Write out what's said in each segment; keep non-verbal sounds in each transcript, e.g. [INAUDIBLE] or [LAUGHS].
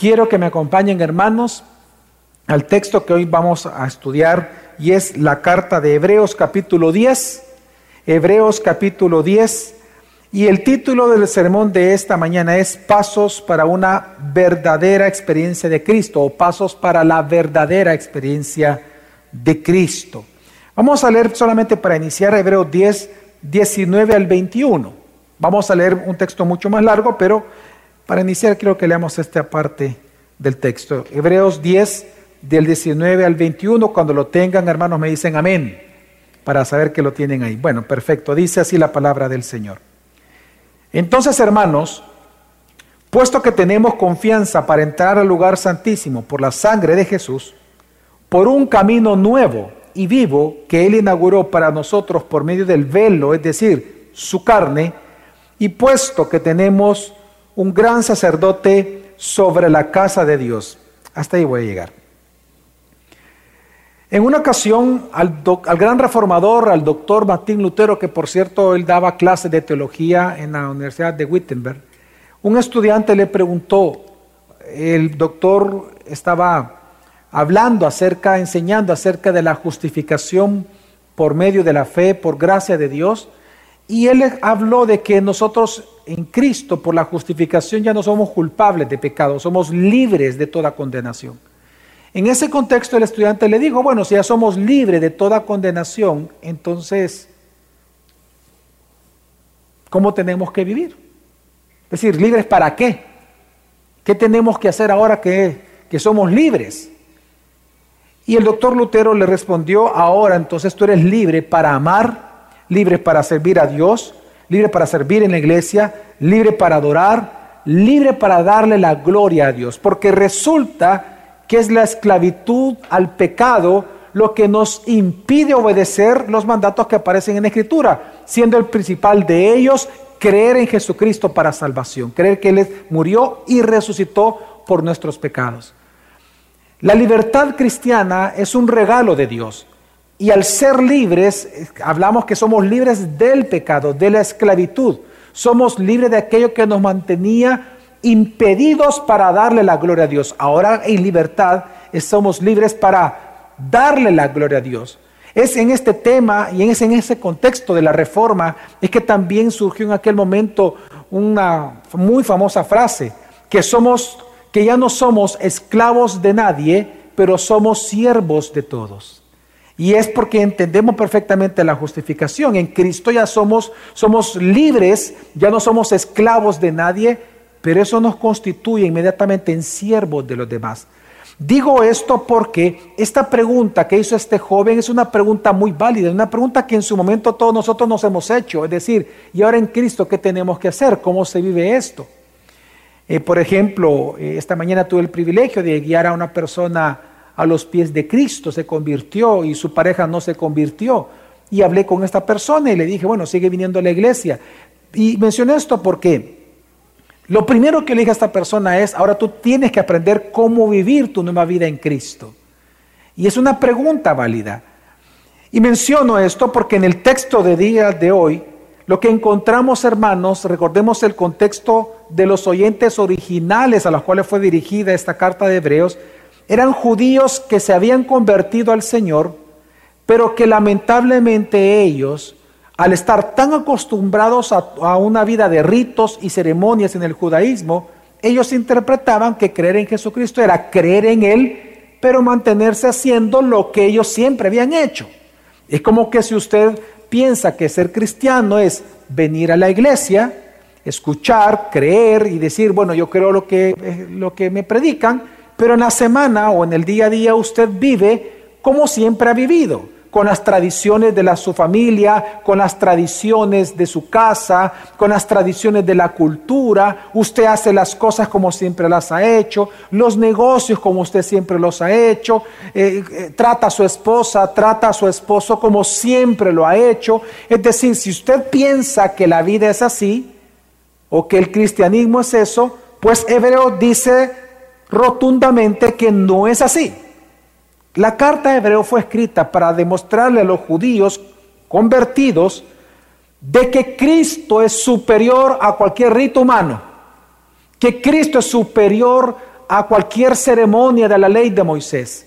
Quiero que me acompañen, hermanos, al texto que hoy vamos a estudiar y es la carta de Hebreos capítulo 10. Hebreos capítulo 10. Y el título del sermón de esta mañana es Pasos para una verdadera experiencia de Cristo o Pasos para la verdadera experiencia de Cristo. Vamos a leer solamente para iniciar Hebreos 10, 19 al 21. Vamos a leer un texto mucho más largo, pero para iniciar quiero que leamos esta parte del texto. Hebreos 10, del 19 al 21. Cuando lo tengan, hermanos, me dicen amén, para saber que lo tienen ahí. Bueno, perfecto. Dice así la palabra del Señor. Entonces, hermanos, puesto que tenemos confianza para entrar al lugar santísimo por la sangre de Jesús, por un camino nuevo y vivo que Él inauguró para nosotros por medio del velo, es decir, su carne, y puesto que tenemos un gran sacerdote sobre la casa de Dios. Hasta ahí voy a llegar. En una ocasión, al, gran reformador, al doctor Martín Lutero, que por cierto él daba clases de teología en la Universidad de Wittenberg, un estudiante le preguntó, el doctor estaba hablando acerca, enseñando acerca de la justificación por medio de la fe, por gracia de Dios, y él habló de que nosotros en Cristo, por la justificación, ya no somos culpables de pecado, somos libres de toda condenación. En ese contexto el estudiante le dijo, bueno, si ya somos libres de toda condenación, entonces, ¿cómo tenemos que vivir? Es decir, libres para qué? ¿Qué tenemos que hacer ahora que, que somos libres? Y el doctor Lutero le respondió, ahora entonces tú eres libre para amar, libre para servir a Dios, libre para servir en la iglesia, libre para adorar, libre para darle la gloria a Dios. Porque resulta que es la esclavitud al pecado lo que nos impide obedecer los mandatos que aparecen en la Escritura, siendo el principal de ellos creer en Jesucristo para salvación, creer que Él murió y resucitó por nuestros pecados. La libertad cristiana es un regalo de Dios. Y al ser libres, hablamos que somos libres del pecado, de la esclavitud. Somos libres de aquello que nos mantenía impedidos para darle la gloria a Dios. Ahora en libertad somos libres para darle la gloria a Dios. Es en este tema y en ese contexto de la reforma es que también surgió en aquel momento una muy famosa frase, que somos que ya no somos esclavos de nadie, pero somos siervos de todos. Y es porque entendemos perfectamente la justificación. En Cristo ya somos, somos libres, ya no somos esclavos de nadie, pero eso nos constituye inmediatamente en siervos de los demás. Digo esto porque esta pregunta que hizo este joven es una pregunta muy válida, una pregunta que en su momento todos nosotros nos hemos hecho, es decir, ¿y ahora en Cristo qué tenemos que hacer? ¿Cómo se vive esto? Eh, por ejemplo, eh, esta mañana tuve el privilegio de guiar a una persona a los pies de Cristo, se convirtió y su pareja no se convirtió. Y hablé con esta persona y le dije, bueno, sigue viniendo a la iglesia. Y mencioné esto porque lo primero que le dije a esta persona es, ahora tú tienes que aprender cómo vivir tu nueva vida en Cristo. Y es una pregunta válida. Y menciono esto porque en el texto de día de hoy lo que encontramos, hermanos, recordemos el contexto de los oyentes originales a los cuales fue dirigida esta carta de Hebreos, eran judíos que se habían convertido al Señor, pero que lamentablemente ellos, al estar tan acostumbrados a, una vida de ritos y ceremonias en el judaísmo, ellos interpretaban que creer en Jesucristo era creer en Él, pero mantenerse haciendo lo que ellos siempre habían hecho. Es como que si usted piensa que ser cristiano es venir a la iglesia, escuchar, creer y decir, bueno, yo creo lo que, eh, lo que me predican, pero en la semana o en el día a día usted vive como siempre ha vivido con las tradiciones de la, su familia, con las tradiciones de su casa, con las tradiciones de la cultura. Usted hace las cosas como siempre las ha hecho, los negocios como usted siempre los ha hecho, eh, eh, trata a su esposa, trata a su esposo como siempre lo ha hecho. Es decir, si usted piensa que la vida es así, o que el cristianismo es eso, pues Hebreo dice rotundamente que no es así. La carta de Hebreo fue escrita para demostrarle a los judíos convertidos de que Cristo es superior a cualquier rito humano, que Cristo es superior a cualquier ceremonia de la ley de Moisés.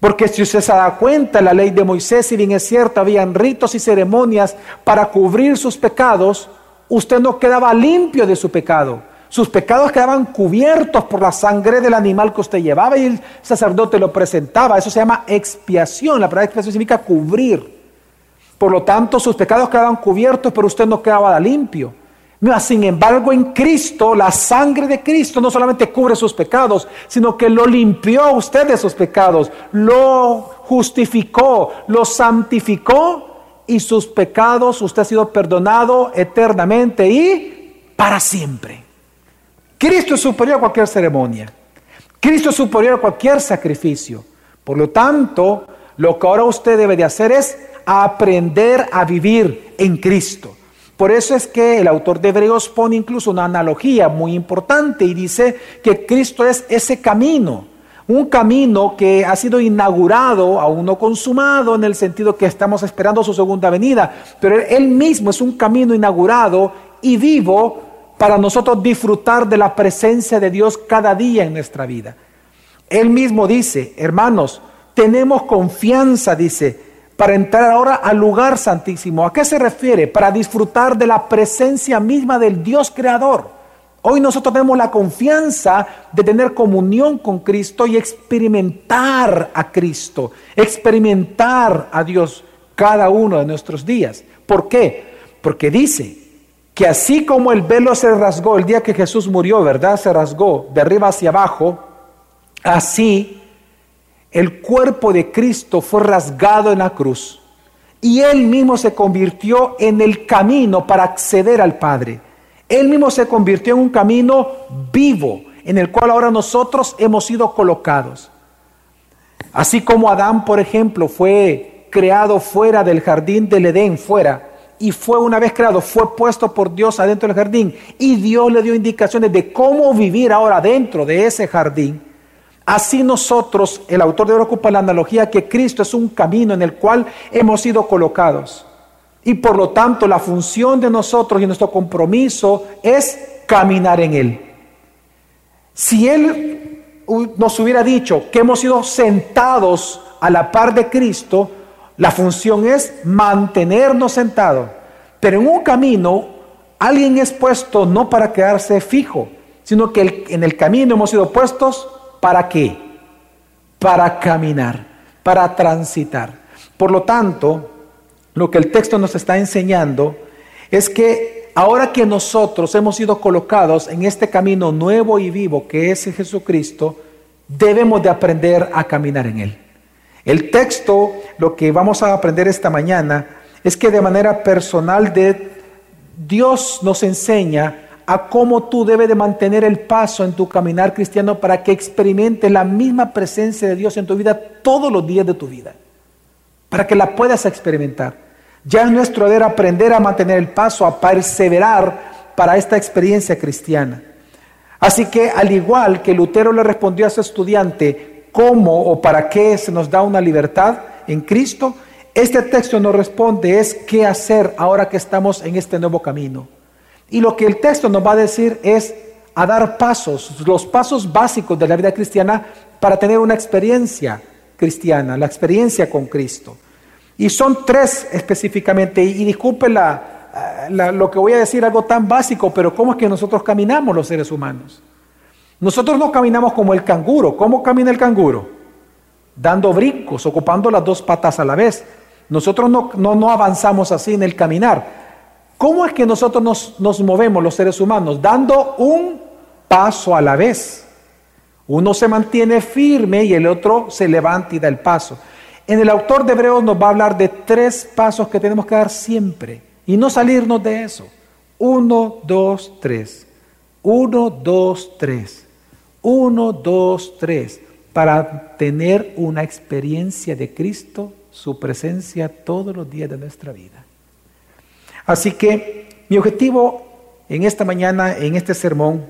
Porque si usted se da cuenta, la ley de Moisés, si bien es cierto, habían ritos y ceremonias para cubrir sus pecados, usted no quedaba limpio de su pecado. Sus pecados quedaban cubiertos por la sangre del animal que usted llevaba y el sacerdote lo presentaba. Eso se llama expiación. La palabra expiación significa cubrir. Por lo tanto, sus pecados quedaban cubiertos, pero usted no quedaba limpio. Sin embargo, en Cristo, la sangre de Cristo no solamente cubre sus pecados, sino que lo limpió a usted de sus pecados, lo justificó, lo santificó y sus pecados usted ha sido perdonado eternamente y para siempre. Cristo es superior a cualquier ceremonia. Cristo es superior a cualquier sacrificio. Por lo tanto, lo que ahora usted debe de hacer es aprender a vivir en Cristo. Por eso es que el autor de Hebreos pone incluso una analogía muy importante y dice que Cristo es ese camino, un camino que ha sido inaugurado, aún no consumado, en el sentido que estamos esperando su segunda venida, pero Él mismo es un camino inaugurado y vivo para nosotros disfrutar de la presencia de Dios cada día en nuestra vida. Él mismo dice, hermanos, tenemos confianza, dice, para entrar ahora al lugar santísimo. ¿A qué se refiere? Para disfrutar de la presencia misma del Dios creador. Hoy nosotros tenemos la confianza de tener comunión con Cristo y experimentar a Cristo, experimentar a Dios cada uno de nuestros días. ¿Por qué? Porque dice que así como el velo se rasgó el día que Jesús murió, ¿verdad? Se rasgó de arriba hacia abajo, así el cuerpo de Cristo fue rasgado en la cruz y Él mismo se convirtió en el camino para acceder al Padre. Él mismo se convirtió en un camino vivo en el cual ahora nosotros hemos sido colocados. Así como Adán, por ejemplo, fue creado fuera del jardín del Edén, fuera, y fue una vez creado, fue puesto por Dios adentro del jardín, y Dios le dio indicaciones de cómo vivir ahora dentro de ese jardín. Así nosotros, el autor de ocupa la analogía que Cristo es un camino en el cual hemos sido colocados. Y por lo tanto la función de nosotros y nuestro compromiso es caminar en Él. Si Él nos hubiera dicho que hemos sido sentados a la par de Cristo, la función es mantenernos sentados. Pero en un camino, alguien es puesto no para quedarse fijo, sino que en el camino hemos sido puestos ¿Para qué? Para caminar, para transitar. Por lo tanto, lo que el texto nos está enseñando es que ahora que nosotros hemos sido colocados en este camino nuevo y vivo que es Jesucristo, debemos de aprender a caminar en él. El texto, lo que vamos a aprender esta mañana, es que de manera personal de Dios nos enseña a cómo tú debes de mantener el paso en tu caminar cristiano para que experimentes la misma presencia de Dios en tu vida todos los días de tu vida, para que la puedas experimentar. Ya es nuestro deber aprender a mantener el paso, a perseverar para esta experiencia cristiana. Así que al igual que Lutero le respondió a su estudiante, ¿cómo o para qué se nos da una libertad en Cristo? Este texto nos responde es qué hacer ahora que estamos en este nuevo camino. Y lo que el texto nos va a decir es a dar pasos, los pasos básicos de la vida cristiana para tener una experiencia cristiana, la experiencia con Cristo. Y son tres específicamente, y, disculpen lo que voy a decir, algo tan básico, pero ¿cómo es que nosotros caminamos los seres humanos? Nosotros no caminamos como el canguro. ¿Cómo camina el canguro? Dando brincos, ocupando las dos patas a la vez. Nosotros no, no, no avanzamos así en el caminar. ¿Cómo es que nosotros nos, movemos los seres humanos? Dando un paso a la vez. Uno se mantiene firme y el otro se levanta y da el paso. En el autor de Hebreos nos va a hablar de tres pasos que tenemos que dar siempre y no salirnos de eso. Uno, dos, tres. Uno, dos, tres. Uno, dos, tres. Para tener una experiencia de Cristo, su presencia todos los días de nuestra vida. Así que mi objetivo en esta mañana, en este sermón,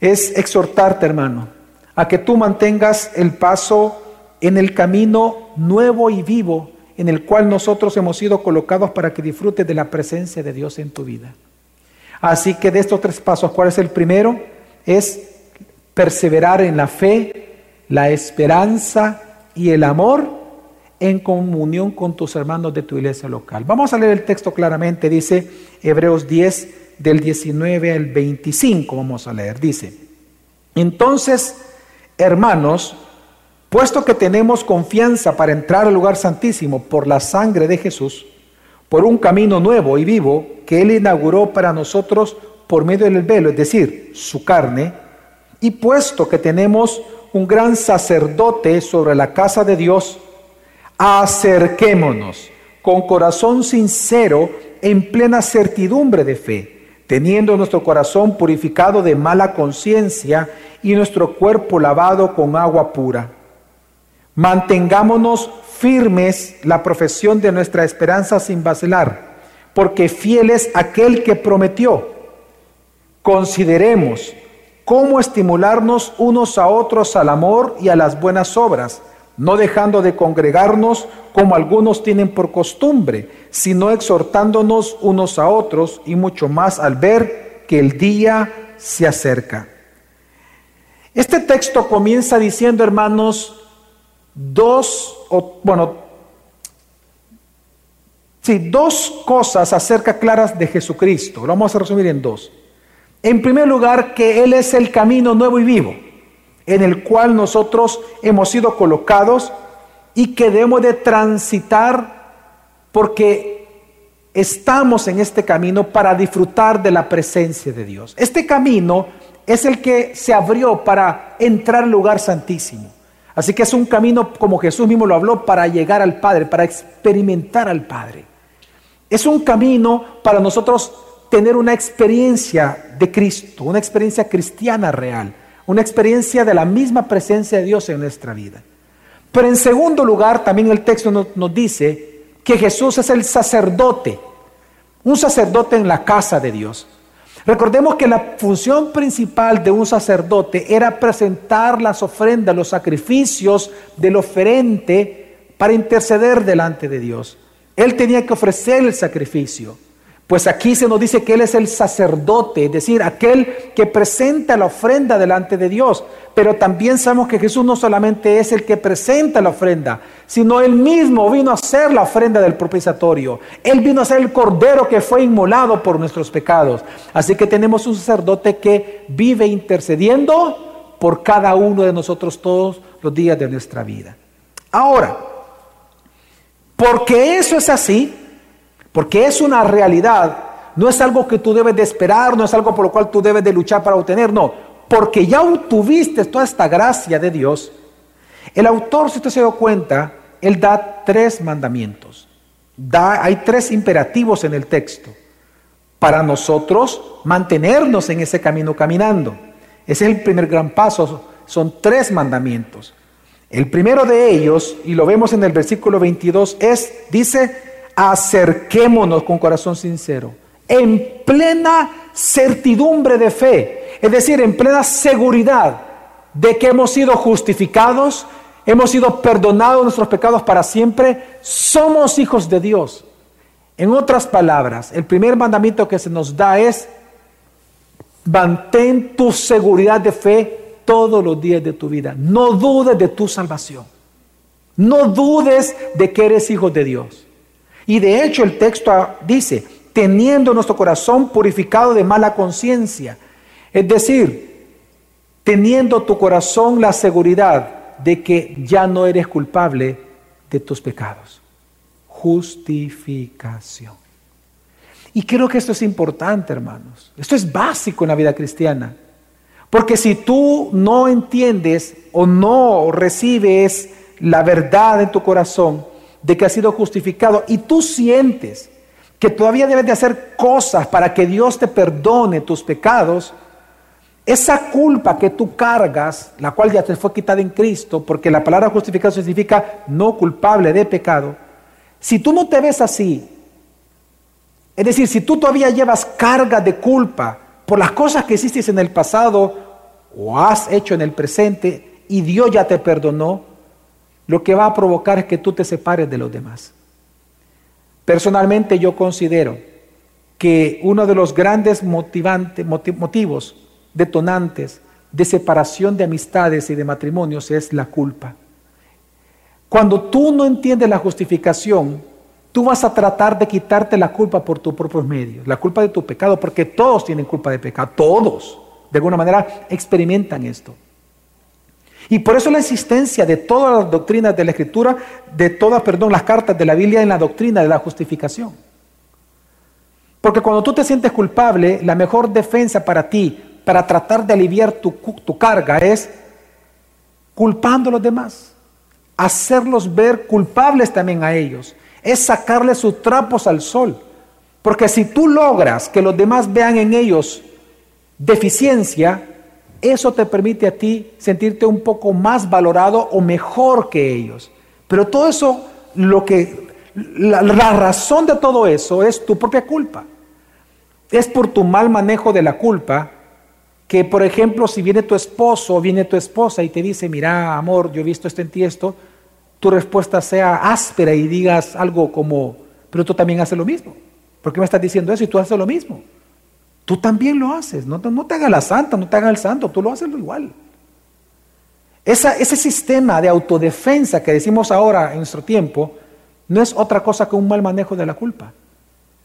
es exhortarte, hermano, a que tú mantengas el paso en el camino nuevo y vivo en el cual nosotros hemos sido colocados para que disfrutes de la presencia de Dios en tu vida. Así que de estos tres pasos, ¿cuál es el primero? Es perseverar en la fe, la esperanza y el amor en comunión con tus hermanos de tu iglesia local. Vamos a leer el texto claramente, dice Hebreos 10 del 19 al 25, vamos a leer, dice, entonces, hermanos, puesto que tenemos confianza para entrar al lugar santísimo por la sangre de Jesús, por un camino nuevo y vivo que Él inauguró para nosotros por medio del velo, es decir, su carne, y puesto que tenemos un gran sacerdote sobre la casa de Dios, acerquémonos con corazón sincero en plena certidumbre de fe, teniendo nuestro corazón purificado de mala conciencia y nuestro cuerpo lavado con agua pura. Mantengámonos firmes la profesión de nuestra esperanza sin vacilar, porque fiel es aquel que prometió. Consideremos cómo estimularnos unos a otros al amor y a las buenas obras, no dejando de congregarnos como algunos tienen por costumbre, sino exhortándonos unos a otros y mucho más al ver que el día se acerca. Este texto comienza diciendo, hermanos, dos, o, bueno, sí, dos cosas acerca claras de Jesucristo. Lo vamos a resumir en dos. En primer lugar, que Él es el camino nuevo y vivo, en el cual nosotros hemos sido colocados y que debemos de transitar porque estamos en este camino para disfrutar de la presencia de Dios. Este camino es el que se abrió para entrar al lugar santísimo. Así que es un camino, como Jesús mismo lo habló, para llegar al Padre, para experimentar al Padre. Es un camino para nosotros tener una experiencia de Cristo, una experiencia cristiana real, una experiencia de la misma presencia de Dios en nuestra vida. Pero en segundo lugar, también el texto nos, dice que Jesús es el sacerdote, un sacerdote en la casa de Dios. Recordemos que la función principal de un sacerdote era presentar las ofrendas, los sacrificios del oferente para interceder delante de Dios. Él tenía que ofrecer el sacrificio. Pues aquí se nos dice que Él es el sacerdote, es decir, aquel que presenta la ofrenda delante de Dios. Pero también sabemos que Jesús no solamente es el que presenta la ofrenda, sino Él mismo vino a ser la ofrenda del propiciatorio. Él vino a ser el cordero que fue inmolado por nuestros pecados. Así que tenemos un sacerdote que vive intercediendo por cada uno de nosotros todos los días de nuestra vida. Ahora, porque eso es así, porque es una realidad, no es algo que tú debes de esperar, no es algo por lo cual tú debes de luchar para obtener, no, porque ya obtuviste toda esta gracia de Dios. El autor, si usted se da cuenta, él da tres mandamientos. Da, hay tres imperativos en el texto para nosotros mantenernos en ese camino caminando. Ese es el primer gran paso. Son tres mandamientos. El primero de ellos, y lo vemos en el versículo 22, es, dice, acerquémonos con corazón sincero, en plena certidumbre de fe, es decir, en plena seguridad de que hemos sido justificados, hemos sido perdonados nuestros pecados para siempre, somos hijos de Dios. En otras palabras, el primer mandamiento que se nos da es, mantén tu seguridad de fe todos los días de tu vida. No dudes de tu salvación. No dudes de que eres hijo de Dios. Y de hecho el texto dice, teniendo nuestro corazón purificado de mala conciencia. Es decir, teniendo tu corazón la seguridad de que ya no eres culpable de tus pecados. Justificación. Y creo que esto es importante, hermanos. Esto es básico en la vida cristiana. Porque si tú no entiendes o no recibes la verdad en tu corazón, de que has sido justificado. Y tú sientes que todavía debes de hacer cosas para que Dios te perdone tus pecados, esa culpa que tú cargas, la cual ya te fue quitada en Cristo, porque la palabra justificado significa no culpable de pecado, si tú no te ves así, es decir, si tú todavía llevas carga de culpa por las cosas que hiciste en el pasado o has hecho en el presente y Dios ya te perdonó, lo que va a provocar es que tú te separes de los demás. Personalmente yo considero que uno de los grandes motivantes, motivos, detonantes de separación de amistades y de matrimonios es la culpa. Cuando tú no entiendes la justificación, tú vas a tratar de quitarte la culpa por tus propios medios, la culpa de tu pecado, porque todos tienen culpa de pecado, todos, de alguna manera experimentan esto. Y por eso la existencia de todas las doctrinas de la Escritura, de todas, perdón, las cartas de la Biblia en la doctrina de la justificación. Porque cuando tú te sientes culpable, la mejor defensa para ti, para tratar de aliviar tu, tu carga, es culpando a los demás. Hacerlos ver culpables también a ellos. Es sacarles sus trapos al sol. Porque si tú logras que los demás vean en ellos deficiencia, eso te permite a ti sentirte un poco más valorado o mejor que ellos. Pero todo eso, lo que, la, razón de todo eso es tu propia culpa. Es por tu mal manejo de la culpa que, por ejemplo, si viene tu esposo o viene tu esposa y te dice, mira, amor, yo he visto esto en ti, esto, tu respuesta sea áspera y digas algo como, pero tú también haces lo mismo. ¿Por qué me estás diciendo eso y tú haces lo mismo? Tú también lo haces, no, te hagas la santa, no te hagas el santo, tú lo haces igual. ese sistema de autodefensa que decimos ahora en nuestro tiempo no es otra cosa que un mal manejo de la culpa.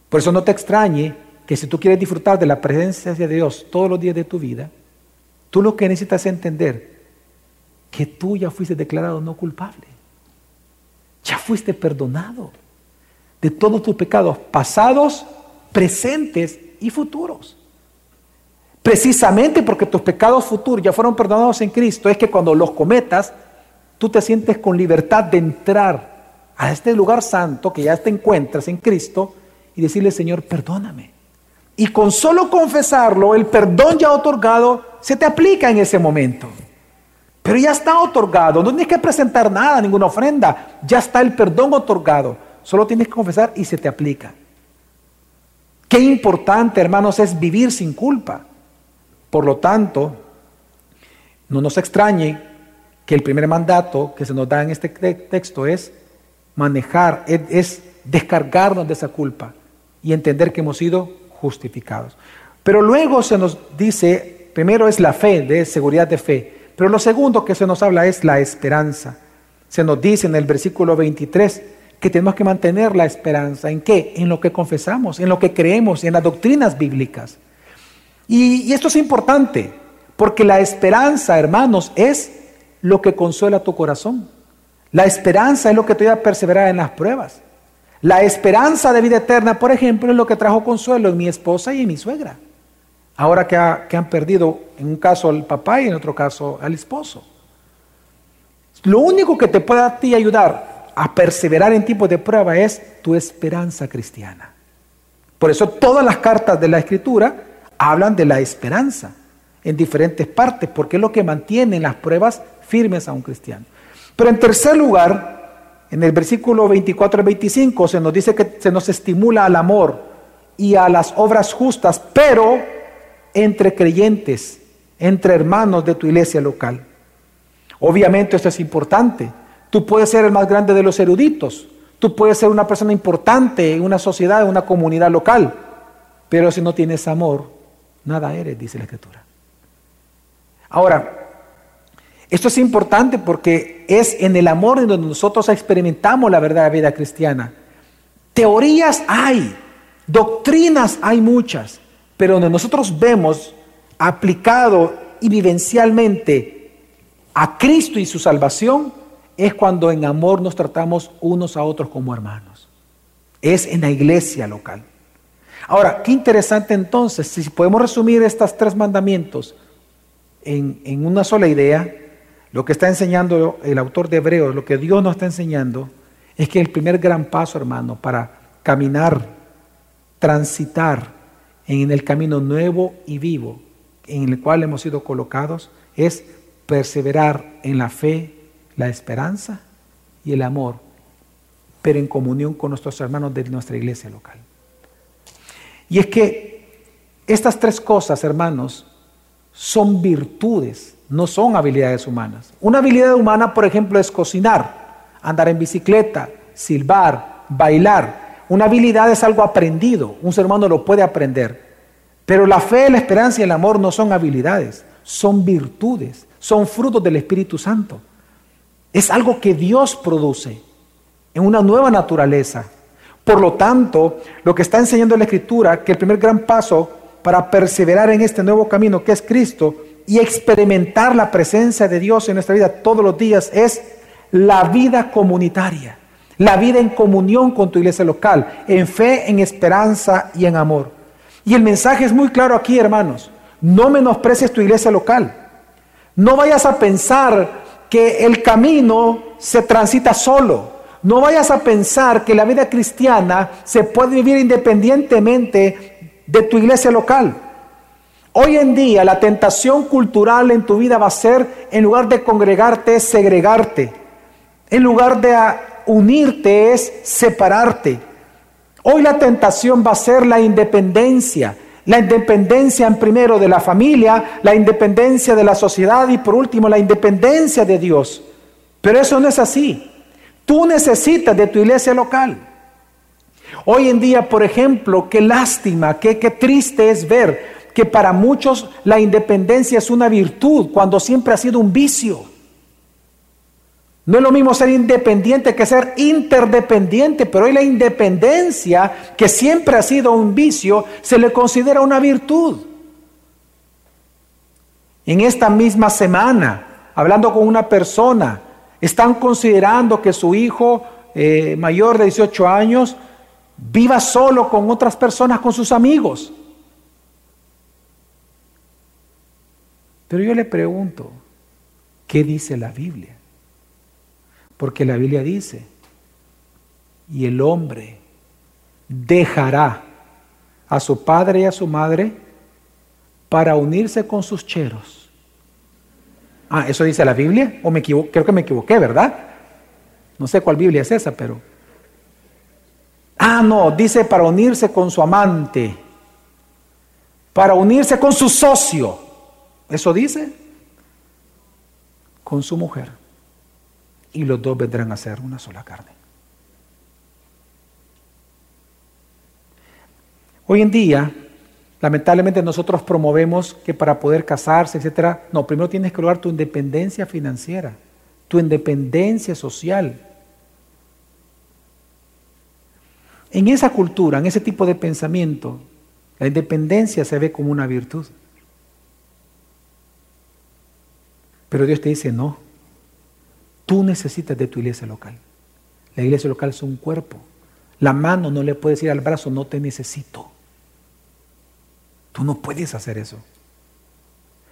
Por eso no te extrañe que si tú quieres disfrutar de la presencia de Dios todos los días de tu vida, tú lo que necesitas es entender que tú ya fuiste declarado no culpable. Ya fuiste perdonado de todos tus pecados pasados, presentes y futuros. Precisamente porque tus pecados futuros ya fueron perdonados en Cristo, es que cuando los cometas, tú te sientes con libertad de entrar a este lugar santo que ya te encuentras en Cristo y decirle, Señor, perdóname. Y con solo confesarlo, el perdón ya otorgado se te aplica en ese momento. Pero ya está otorgado, no tienes que presentar nada, ninguna ofrenda, ya está el perdón otorgado. Solo tienes que confesar y se te aplica. Qué importante, hermanos, es vivir sin culpa. Por lo tanto, no nos extrañe que el primer mandato que se nos da en este texto es manejar, es, descargarnos de esa culpa y entender que hemos sido justificados. Pero luego se nos dice, primero es la fe, de seguridad de fe, pero lo segundo que se nos habla es la esperanza. Se nos dice en el versículo 23, que tenemos que mantener la esperanza. ¿En qué? En lo que confesamos, en lo que creemos, en las doctrinas bíblicas. Y, esto es importante, porque la esperanza, hermanos, es lo que consuela tu corazón. La esperanza es lo que te va a perseverar en las pruebas. La esperanza de vida eterna, por ejemplo, es lo que trajo consuelo en mi esposa y en mi suegra. Ahora que, que han perdido, en un caso al papá y en otro caso al esposo. Lo único que te puede a ti ayudar a perseverar en tiempos de prueba es tu esperanza cristiana. Por eso todas las cartas de la Escritura hablan de la esperanza en diferentes partes, porque es lo que mantiene las pruebas firmes a un cristiano. Pero en tercer lugar, en el versículo 24 al 25 se nos dice que se nos estimula al amor y a las obras justas, pero entre creyentes, entre hermanos de tu iglesia local. Obviamente esto es importante, Tú puedes ser el más grande de los eruditos. Tú puedes ser una persona importante en una sociedad, en una comunidad local. Pero si no tienes amor, nada eres, dice la Escritura. Ahora, esto es importante porque es en el amor en donde nosotros experimentamos la verdadera vida cristiana. Teorías hay, doctrinas hay muchas, pero donde nosotros vemos aplicado y vivencialmente a Cristo y su salvación, es cuando en amor nos tratamos unos a otros como hermanos. Es en la iglesia local. Ahora, qué interesante entonces, si podemos resumir estos tres mandamientos en, una sola idea, lo que está enseñando el autor de Hebreos, lo que Dios nos está enseñando, es que el primer gran paso, hermano, para caminar, transitar en el camino nuevo y vivo en el cual hemos sido colocados, es perseverar en la fe, la esperanza y el amor, pero en comunión con nuestros hermanos de nuestra iglesia local. Y es que estas tres cosas, hermanos, son virtudes, no son habilidades humanas. Una habilidad humana, por ejemplo, es cocinar, andar en bicicleta, silbar, bailar. Una habilidad es algo aprendido, un ser humano lo puede aprender. Pero la fe, la esperanza y el amor no son habilidades, son virtudes, son frutos del Espíritu Santo. Es algo que Dios produce en una nueva naturaleza. Por lo tanto, lo que está enseñando la Escritura, que el primer gran paso para perseverar en este nuevo camino que es Cristo y experimentar la presencia de Dios en nuestra vida todos los días es la vida comunitaria, la vida en comunión con tu iglesia local, en fe, en esperanza y en amor. Y el mensaje es muy claro aquí, hermanos. No menosprecies tu iglesia local. No vayas a pensar que el camino se transita solo. No vayas a pensar que la vida cristiana se puede vivir independientemente de tu iglesia local. Hoy en día la tentación cultural en tu vida va a ser, en lugar de congregarte, segregarte. En lugar de unirte es separarte. Hoy la tentación va a ser la independencia. La independencia en primero de la familia, la independencia de la sociedad y por último la independencia de Dios. Pero eso no es así. Tú necesitas de tu iglesia local. Hoy en día, por ejemplo, qué lástima, qué, qué triste es ver que para muchos la independencia es una virtud cuando siempre ha sido un vicio. No es lo mismo ser independiente que ser interdependiente, pero hoy la independencia, que siempre ha sido un vicio, se le considera una virtud. En esta misma semana, hablando con una persona, están considerando que su hijo eh, mayor de 18 años viva solo con otras personas, con sus amigos. Pero yo le pregunto, ¿qué dice la Biblia? Porque la Biblia dice, y el hombre dejará a su padre y a su madre para unirse con sus cheros. Ah, ¿eso dice la Biblia? ¿O me? Creo que me equivoqué, ¿verdad? No sé cuál Biblia es esa, pero... Ah, no, dice para unirse con su amante, para unirse con su socio. ¿Eso dice? Con su mujer y los dos vendrán a ser una sola carne. Hoy en día, lamentablemente nosotros promovemos que para poder casarse, etcétera, no, primero tienes que lograr tu independencia financiera, tu independencia social. En esa cultura, en ese tipo de pensamiento, la independencia se ve como una virtud. Pero Dios te dice, no, Tú necesitas de tu iglesia local. La iglesia local es un cuerpo. La mano no le puede decir al brazo, no te necesito. Tú no puedes hacer eso.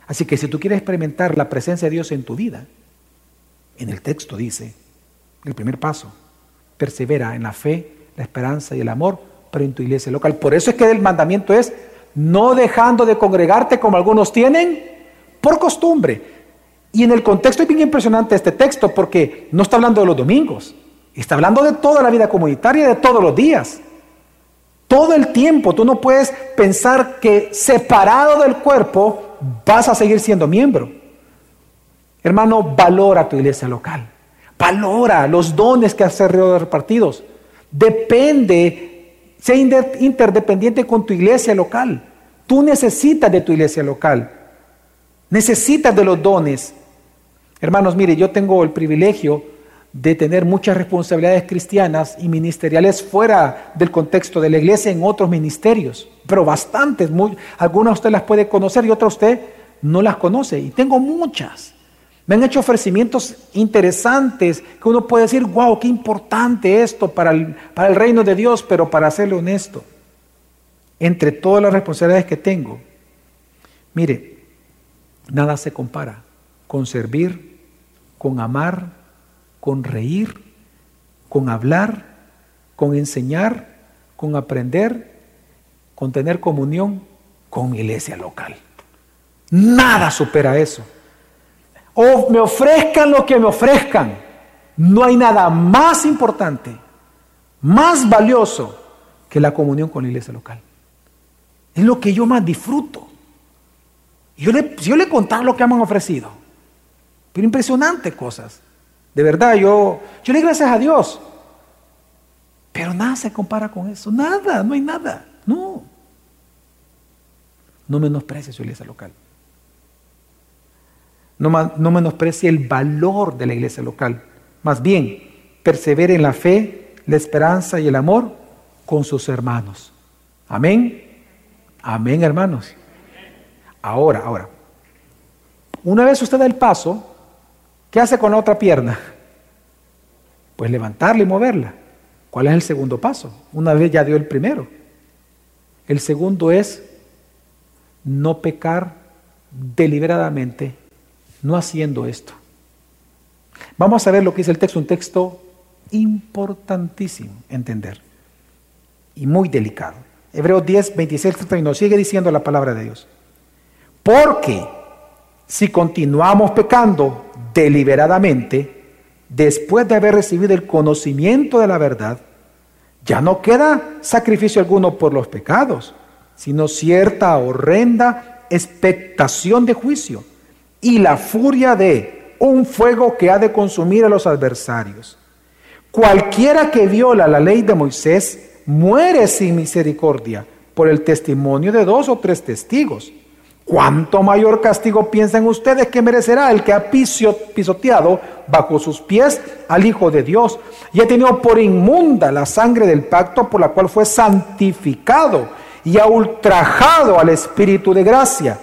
Así que si tú quieres experimentar la presencia de Dios en tu vida, en el texto dice, el primer paso, persevera en la fe, la esperanza y el amor, pero en tu iglesia local. Por eso es que el mandamiento es, no dejando de congregarte como algunos tienen por costumbre, y en el contexto es bien impresionante este texto porque no está hablando de los domingos, está hablando de toda la vida comunitaria, de todos los días. Todo el tiempo tú no puedes pensar que separado del cuerpo vas a seguir siendo miembro. Hermano, valora tu iglesia local. Valora los dones que has sido repartidos. Depende, sea interdependiente con tu iglesia local. Tú necesitas de tu iglesia local. Necesitas de los dones. Hermanos, mire, yo tengo el privilegio de tener muchas responsabilidades cristianas y ministeriales fuera del contexto de la iglesia en otros ministerios, pero bastantes, muy, algunas usted las puede conocer y otras usted no las conoce. Y tengo muchas. Me han hecho ofrecimientos interesantes que uno puede decir, wow, qué importante esto para el, para el reino de Dios, pero para serle honesto, entre todas las responsabilidades que tengo, mire, nada se compara con servir, con amar, con reír, con hablar, con enseñar, con aprender, con tener comunión con iglesia local. Nada supera eso. O me ofrezcan lo que me ofrezcan. No hay nada más importante, más valioso que la comunión con la iglesia local. Es lo que yo más disfruto. Yo le, yo le contaba lo que me han ofrecido. Pero impresionante cosas. De verdad, yo, yo le gracias a Dios. Pero nada se compara con eso. Nada, no hay nada. No. No menosprecies su iglesia local. No, no menosprecie el valor de la iglesia local. Más bien, persevere en la fe, la esperanza y el amor con sus hermanos. Amén. Amén, hermanos. Ahora, ahora. Una vez usted da el paso, ¿qué hace con la otra pierna? Pues levantarla y moverla. ¿Cuál es el segundo paso? Una vez ya dio el primero. El segundo es no pecar deliberadamente, no haciendo esto. Vamos a ver lo que dice el texto, un texto importantísimo entender y muy delicado. Hebreos 10, 26, 31 sigue diciendo la palabra de Dios. Porque si continuamos pecando deliberadamente, después de haber recibido el conocimiento de la verdad, ya no queda sacrificio alguno por los pecados, sino cierta horrenda expectación de juicio y la furia de un fuego que ha de consumir a los adversarios. Cualquiera que viola la ley de Moisés muere sin misericordia por el testimonio de dos o tres testigos. ¿Cuánto mayor castigo piensan ustedes que merecerá el que ha pisoteado bajo sus pies al Hijo de Dios y ha tenido por inmunda la sangre del pacto por la cual fue santificado y ha ultrajado al Espíritu de gracia?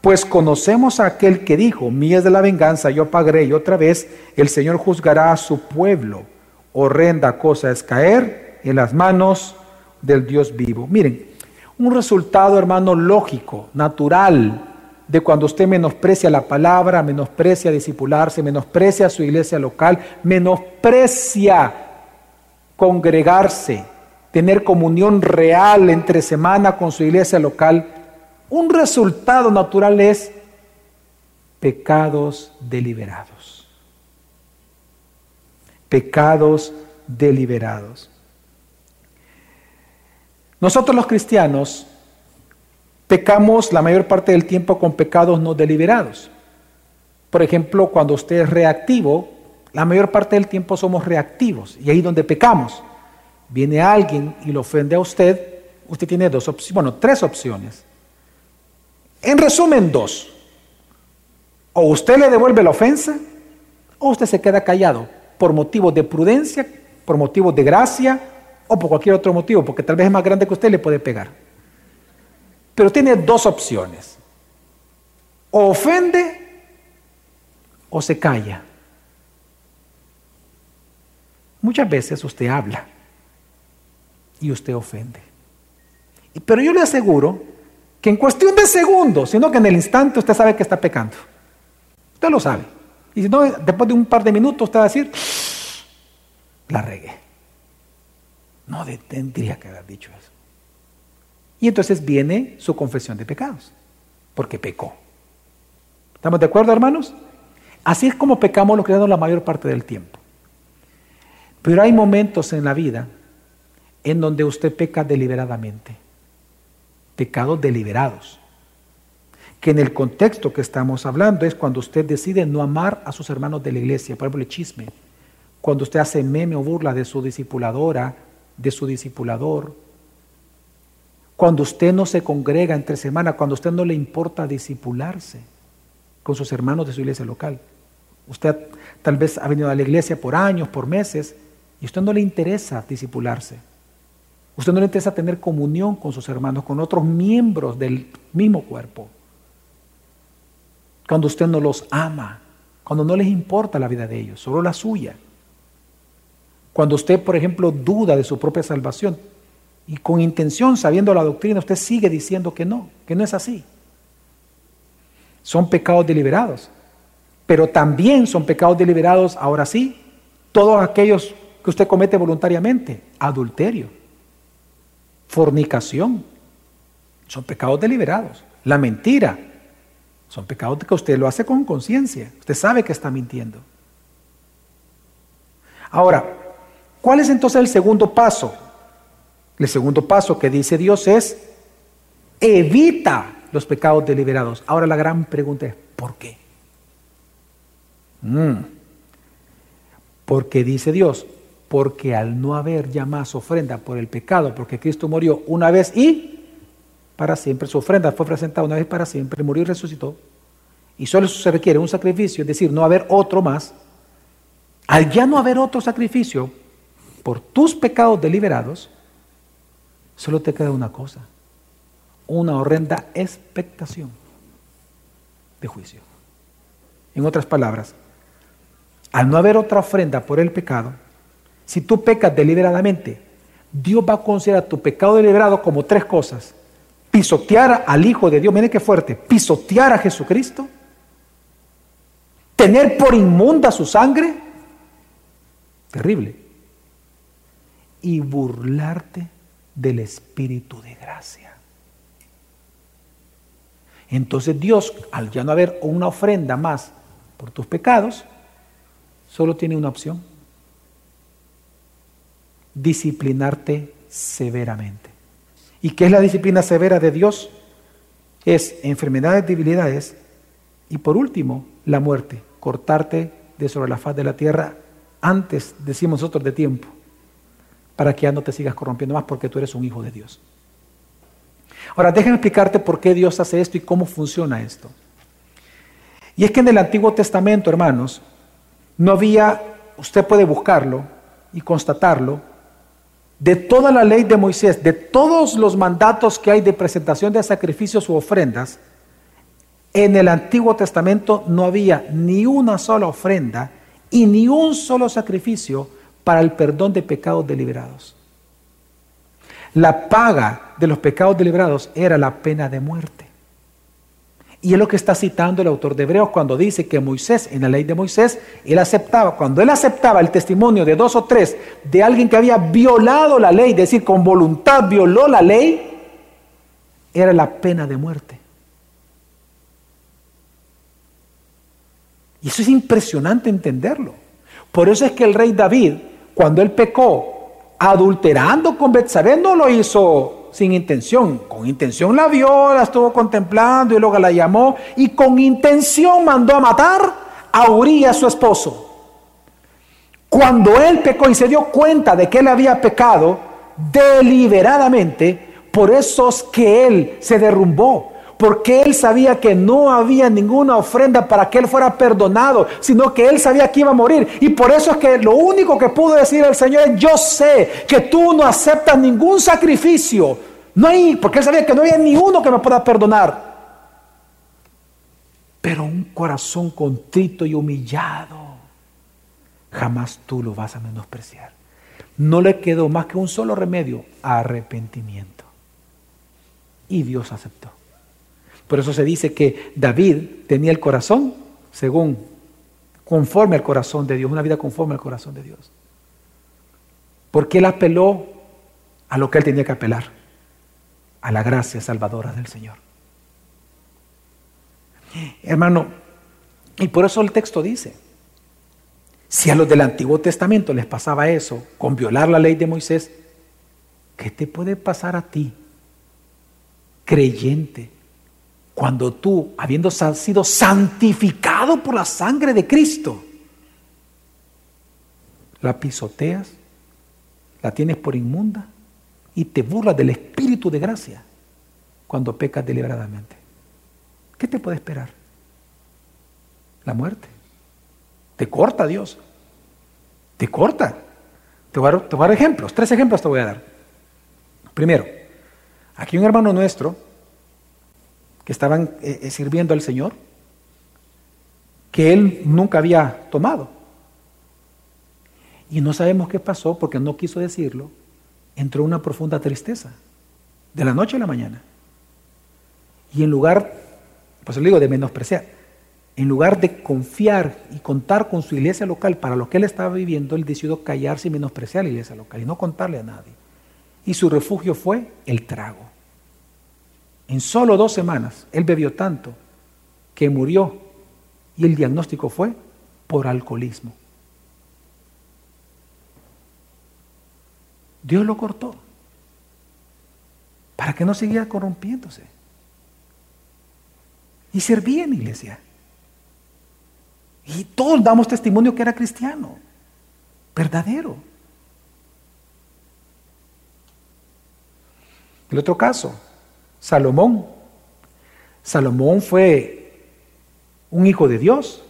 Pues conocemos a aquel que dijo, mía es de la venganza, yo pagaré y otra vez el Señor juzgará a su pueblo. Horrenda cosa es caer en las manos del Dios vivo. Miren, un resultado, hermano, lógico, natural, de cuando usted menosprecia la palabra, menosprecia discipularse, menosprecia su iglesia local, menosprecia congregarse, tener comunión real entre semana con su iglesia local, un resultado natural es pecados deliberados. Pecados deliberados. Nosotros los cristianos pecamos la mayor parte del tiempo con pecados no deliberados. Por ejemplo, cuando usted es reactivo, la mayor parte del tiempo somos reactivos y ahí donde pecamos. Viene alguien y lo ofende a usted, usted tiene dos opciones, bueno, tres opciones. En resumen, dos. O usted le devuelve la ofensa o usted se queda callado por motivos de prudencia, por motivos de gracia o por cualquier otro motivo, porque tal vez es más grande que usted, le puede pegar. Pero tiene dos opciones. O ofende o se calla. Muchas veces usted habla y usted ofende. Pero yo le aseguro que en cuestión de segundos, sino que en el instante usted sabe que está pecando. Usted lo sabe. Y si no, después de un par de minutos usted va a decir, la regué. No tendría que haber dicho eso. Y entonces viene su confesión de pecados, porque pecó. ¿Estamos de acuerdo, hermanos? Así es como pecamos los cristianos la mayor parte del tiempo. Pero hay momentos en la vida en donde usted peca deliberadamente. Pecados deliberados. Que en el contexto que estamos hablando es cuando usted decide no amar a sus hermanos de la iglesia, por ejemplo, el chisme. Cuando usted hace meme o burla de su discipuladora, de su discipulador. Cuando usted no se congrega entre semana, cuando usted no le importa discipularse con sus hermanos de su iglesia local. Usted tal vez ha venido a la iglesia por años, por meses, y a usted no le interesa discipularse. Usted no le interesa tener comunión con sus hermanos, con otros miembros del mismo cuerpo. Cuando usted no los ama, cuando no les importa la vida de ellos, solo la suya. Cuando usted, por ejemplo, duda de su propia salvación y con intención, sabiendo la doctrina, usted sigue diciendo que no, que no es así. Son pecados deliberados. Pero también son pecados deliberados, ahora sí, todos aquellos que usted comete voluntariamente. Adulterio, fornicación, son pecados deliberados. La mentira, son pecados que usted lo hace con conciencia. Usted sabe que está mintiendo. Ahora, ¿Cuál es entonces el segundo paso? El segundo paso que dice Dios es, evita los pecados deliberados. Ahora la gran pregunta es, ¿por qué? Mm. Porque dice Dios, porque al no haber ya más ofrenda por el pecado, porque Cristo murió una vez y para siempre, su ofrenda fue presentada una vez para siempre, murió y resucitó. y solo se requiere un sacrificio, es decir, no haber otro más, al ya no haber otro sacrificio por tus pecados deliberados, solo te queda una cosa, una horrenda expectación de juicio. En otras palabras, al no haber otra ofrenda por el pecado, si tú pecas deliberadamente, Dios va a considerar tu pecado deliberado como tres cosas. Pisotear al Hijo de Dios, miren qué fuerte, pisotear a Jesucristo, tener por inmunda su sangre, terrible, y burlarte del Espíritu de gracia. Entonces Dios, al ya no haber una ofrenda más por tus pecados, solo tiene una opción. Disciplinarte severamente. ¿Y qué es la disciplina severa de Dios? Es enfermedades, debilidades y por último, la muerte, cortarte de sobre la faz de la tierra antes, decimos nosotros, de tiempo, para que ya no te sigas corrompiendo más porque tú eres un hijo de Dios. Ahora, déjame explicarte por qué Dios hace esto y cómo funciona esto. Y es que en el Antiguo Testamento, hermanos, no había, usted puede buscarlo y constatarlo, de toda la ley de Moisés, de todos los mandatos que hay de presentación de sacrificios u ofrendas, en el Antiguo Testamento no había ni una sola ofrenda y ni un solo sacrificio para el perdón de pecados deliberados. La paga de los pecados deliberados era la pena de muerte. Y es lo que está citando el autor de Hebreos cuando dice que Moisés, en la ley de Moisés, él aceptaba, cuando él aceptaba el testimonio de dos o tres de alguien que había violado la ley, es decir, con voluntad violó la ley, era la pena de muerte. Y eso es impresionante entenderlo. Por eso es que el rey David, cuando él pecó adulterando con Betsabé, no lo hizo sin intención. Con intención la vio, la estuvo contemplando y luego la llamó y con intención mandó a matar a Urias, su esposo. Cuando él pecó y se dio cuenta de que él había pecado deliberadamente, por eso es que él se derrumbó, porque él sabía que no había ninguna ofrenda para que él fuera perdonado, sino que él sabía que iba a morir. Y por eso es que lo único que pudo decir el Señor es, yo sé que tú no aceptas ningún sacrificio. No hay, porque él sabía que no había ni uno que me pueda perdonar. Pero un corazón contrito y humillado, jamás tú lo vas a menospreciar. No le quedó más que un solo remedio, arrepentimiento. Y Dios aceptó. Por eso se dice que David tenía el corazón según, conforme al corazón de Dios, una vida conforme al corazón de Dios. Porque él apeló a lo que él tenía que apelar, a la gracia salvadora del Señor. Hermano, y por eso el texto dice, si a los del Antiguo Testamento les pasaba eso, con violar la ley de Moisés, ¿qué te puede pasar a ti, creyente, cuando tú, habiendo sido santificado por la sangre de Cristo, la pisoteas, la tienes por inmunda y te burlas del Espíritu de gracia cuando pecas deliberadamente. ¿Qué te puede esperar? La muerte. Te corta Dios. Te corta. Te voy, a, te dar ejemplos. Tres ejemplos te voy a dar. Primero, aquí un hermano nuestro que estaban eh, eh, sirviendo al Señor, que él nunca había tomado. Y no sabemos qué pasó porque no quiso decirlo. Entró una profunda tristeza, de la noche a la mañana. Y en lugar, pues le digo, de menospreciar, en lugar de confiar y contar con su iglesia local para lo que él estaba viviendo, él decidió callarse y menospreciar la iglesia local y no contarle a nadie. Y su refugio fue el trago. En solo dos semanas, él bebió tanto que murió y el diagnóstico fue por alcoholismo. Dios lo cortó para que no siguiera corrompiéndose. Y servía en iglesia. Y todos damos testimonio que era cristiano, verdadero. El otro caso, Salomón. Salomón fue un hijo de Dios,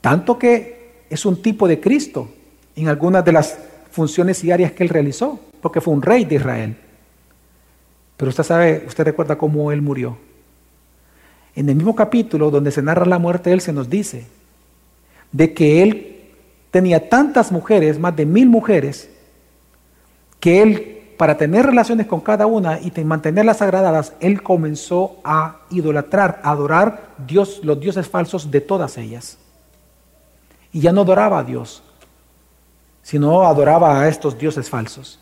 tanto que es un tipo de Cristo en algunas de las funciones diarias que él realizó, porque fue un rey de Israel. Pero usted sabe, usted recuerda cómo él murió. En el mismo capítulo donde se narra la muerte de él se nos dice de que él tenía tantas mujeres, más de mil mujeres, que él, para tener relaciones con cada una y mantenerlas agradadas, él comenzó a idolatrar, a adorar Dios, los dioses falsos de todas ellas. Y ya no adoraba a Dios, sino adoraba a estos dioses falsos.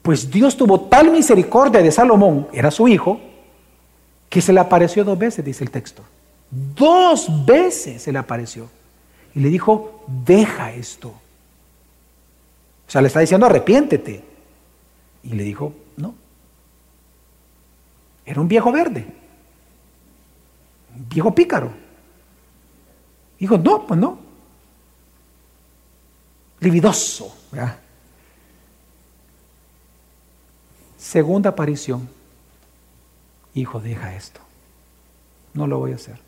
Pues Dios tuvo tal misericordia de Salomón, era su hijo, que se le apareció dos veces, dice el texto. Dos veces se le apareció. Y le dijo, deja esto. O sea, le está diciendo, arrepiéntete. Y le dijo, no. Era un viejo verde. Un viejo pícaro. Dijo, no, pues no. Lividoso. Segunda aparición. Hijo, deja esto. No lo voy a hacer.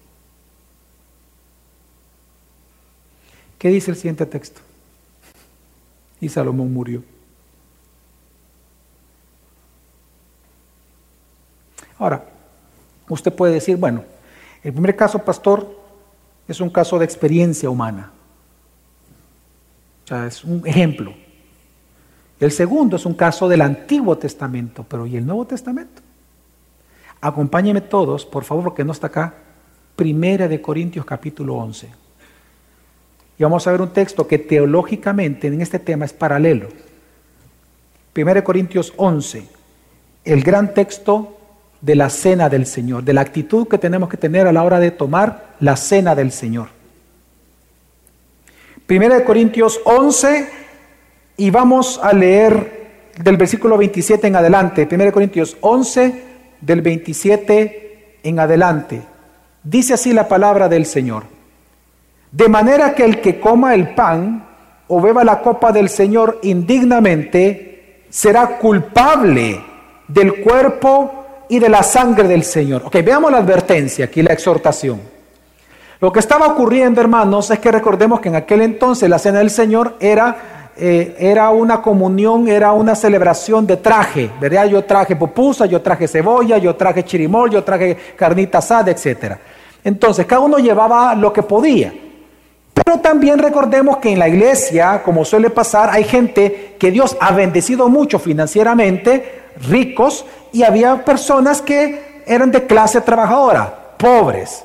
¿Qué dice el siguiente texto? Y Salomón murió. Ahora, usted puede decir, bueno, el primer caso, pastor, es un caso de experiencia humana. O sea, es un ejemplo. El segundo es un caso del Antiguo Testamento, pero ¿y el Nuevo Testamento? Acompáñenme todos, por favor, porque no está acá. Primera de Corintios capítulo 11. Y vamos a ver un texto que teológicamente en este tema es paralelo. 1 Corintios 11, el gran texto de la cena del Señor, de la actitud que tenemos que tener a la hora de tomar la cena del Señor. 1 Corintios 11 y vamos a leer del versículo 27 en adelante. 1 Corintios 11 del 27 en adelante. Dice así la palabra del Señor. De manera que el que coma el pan o beba la copa del Señor indignamente será culpable del cuerpo y de la sangre del Señor. Ok, veamos la advertencia aquí, la exhortación. Lo que estaba ocurriendo, hermanos, es que recordemos que en aquel entonces la cena del Señor era, eh, era una comunión, era una celebración de traje, ¿verdad? Yo traje pupusa, yo traje cebolla, yo traje chirimol, yo traje carnita asada, etc. Entonces, cada uno llevaba lo que podía. Pero también recordemos que en la iglesia, como suele pasar, hay gente que Dios ha bendecido mucho financieramente, ricos, y había personas que eran de clase trabajadora, pobres.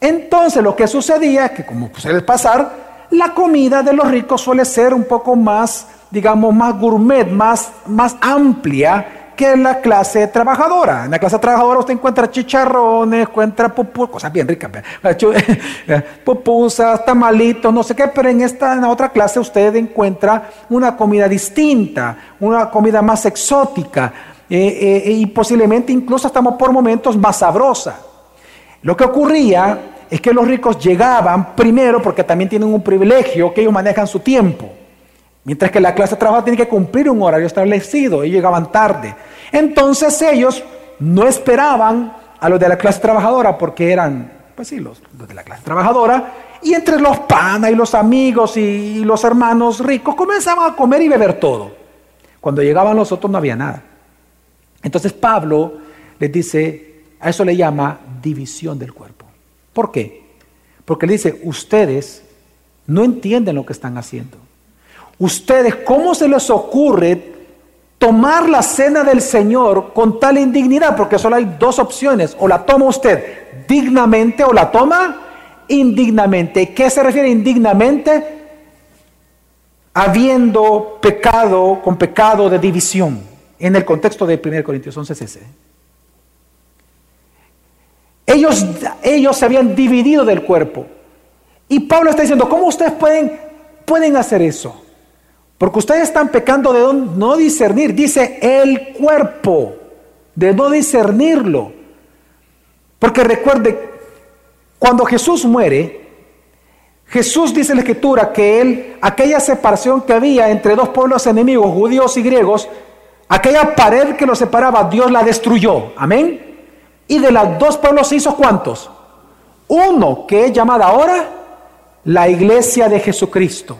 Entonces lo que sucedía es que, como suele pasar, la comida de los ricos suele ser un poco más, digamos, más gourmet, más, más amplia que la clase trabajadora. En la clase trabajadora usted encuentra chicharrones, encuentra pupusas, cosas bien ricas, [LAUGHS] pupusas, tamalitos, no sé qué, pero en esta en la otra clase usted encuentra una comida distinta, una comida más exótica eh, eh, y posiblemente incluso estamos por momentos más sabrosa. Lo que ocurría es que los ricos llegaban primero porque también tienen un privilegio que ellos manejan su tiempo. Mientras que la clase trabajadora tiene que cumplir un horario establecido, ellos llegaban tarde. Entonces ellos no esperaban a los de la clase trabajadora porque eran, pues sí, los, de la clase trabajadora. Y entre los panas y los amigos y, los hermanos ricos comenzaban a comer y beber todo. Cuando llegaban los otros no había nada. Entonces Pablo les dice, a eso le llama división del cuerpo. ¿Por qué? Porque le dice, ustedes no entienden lo que están haciendo. Ustedes, ¿cómo se les ocurre tomar la cena del Señor con tal indignidad? Porque solo hay dos opciones. O la toma usted dignamente o la toma indignamente. ¿Qué se refiere indignamente? Habiendo pecado con pecado de división. En el contexto de 1 Corintios 11 ese. Ellos, ellos se habían dividido del cuerpo. Y Pablo está diciendo, ¿cómo ustedes pueden, pueden hacer eso? Porque ustedes están pecando de no discernir. Dice el cuerpo, de no discernirlo. Porque recuerde, cuando Jesús muere, Jesús dice en la escritura que él, aquella separación que había entre dos pueblos enemigos, judíos y griegos, aquella pared que los separaba, Dios la destruyó. Amén. Y de los dos pueblos hizo cuántos? Uno que es llamada ahora la iglesia de Jesucristo.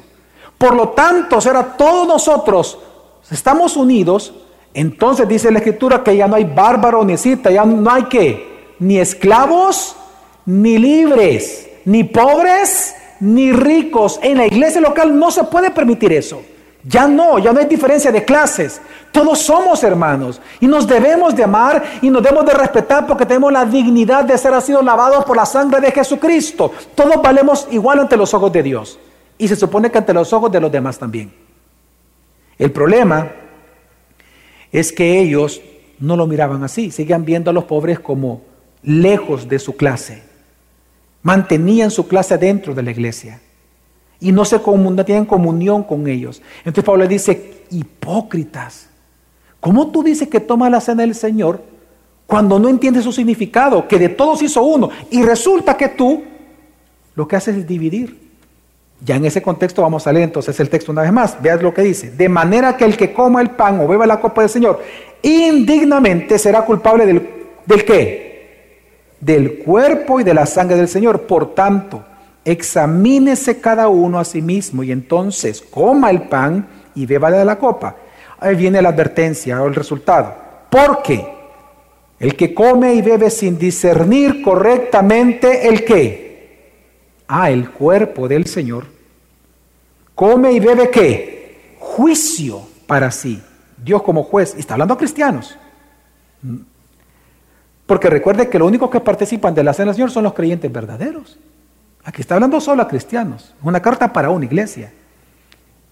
Por lo tanto, será todos nosotros estamos unidos, entonces dice la escritura que ya no hay bárbaro ni cita, ya no hay que ni esclavos ni libres, ni pobres ni ricos. En la iglesia local no se puede permitir eso. Ya no, ya no hay diferencia de clases. Todos somos hermanos y nos debemos de amar y nos debemos de respetar porque tenemos la dignidad de ser sido lavados por la sangre de Jesucristo. Todos valemos igual ante los ojos de Dios y se supone que ante los ojos de los demás también. El problema es que ellos no lo miraban así, seguían viendo a los pobres como lejos de su clase. Mantenían su clase dentro de la iglesia y no, se tienen comunión con ellos. Entonces Pablo le dice, hipócritas, ¿cómo tú dices que toma la cena del Señor cuando no entiendes su significado, que de todos hizo uno y resulta que tú lo que haces es dividir? Ya en ese contexto vamos a leer entonces el texto una vez más. Vean lo que dice. De manera que el que coma el pan o beba la copa del Señor indignamente será culpable del, del qué? Del cuerpo y de la sangre del Señor. Por tanto, examínese cada uno a sí mismo y entonces coma el pan y beba de la copa. Ahí viene la advertencia o el resultado. Porque el que come y bebe sin discernir correctamente el qué? Ah, el cuerpo del Señor. Come y bebe qué? Juicio para sí. Dios como juez. Y está hablando a cristianos. Porque recuerde que los únicos que participan de la cena del Señor son los creyentes verdaderos. Aquí está hablando solo a cristianos. Una carta para una iglesia.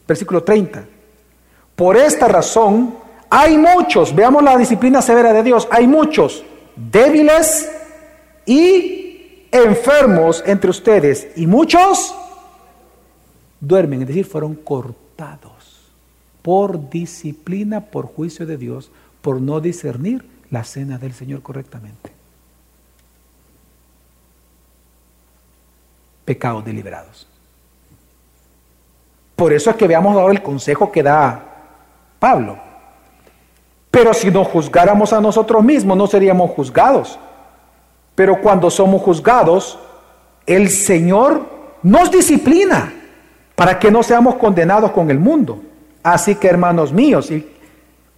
Versículo 30. Por esta razón hay muchos, veamos la disciplina severa de Dios, hay muchos débiles y enfermos entre ustedes y muchos duermen, es decir, fueron cortados por disciplina, por juicio de Dios, por no discernir la cena del Señor correctamente. Pecados deliberados. Por eso es que veamos ahora el consejo que da Pablo. Pero si nos juzgáramos a nosotros mismos, no seríamos juzgados. Pero cuando somos juzgados, el Señor nos disciplina para que no seamos condenados con el mundo. Así que, hermanos míos,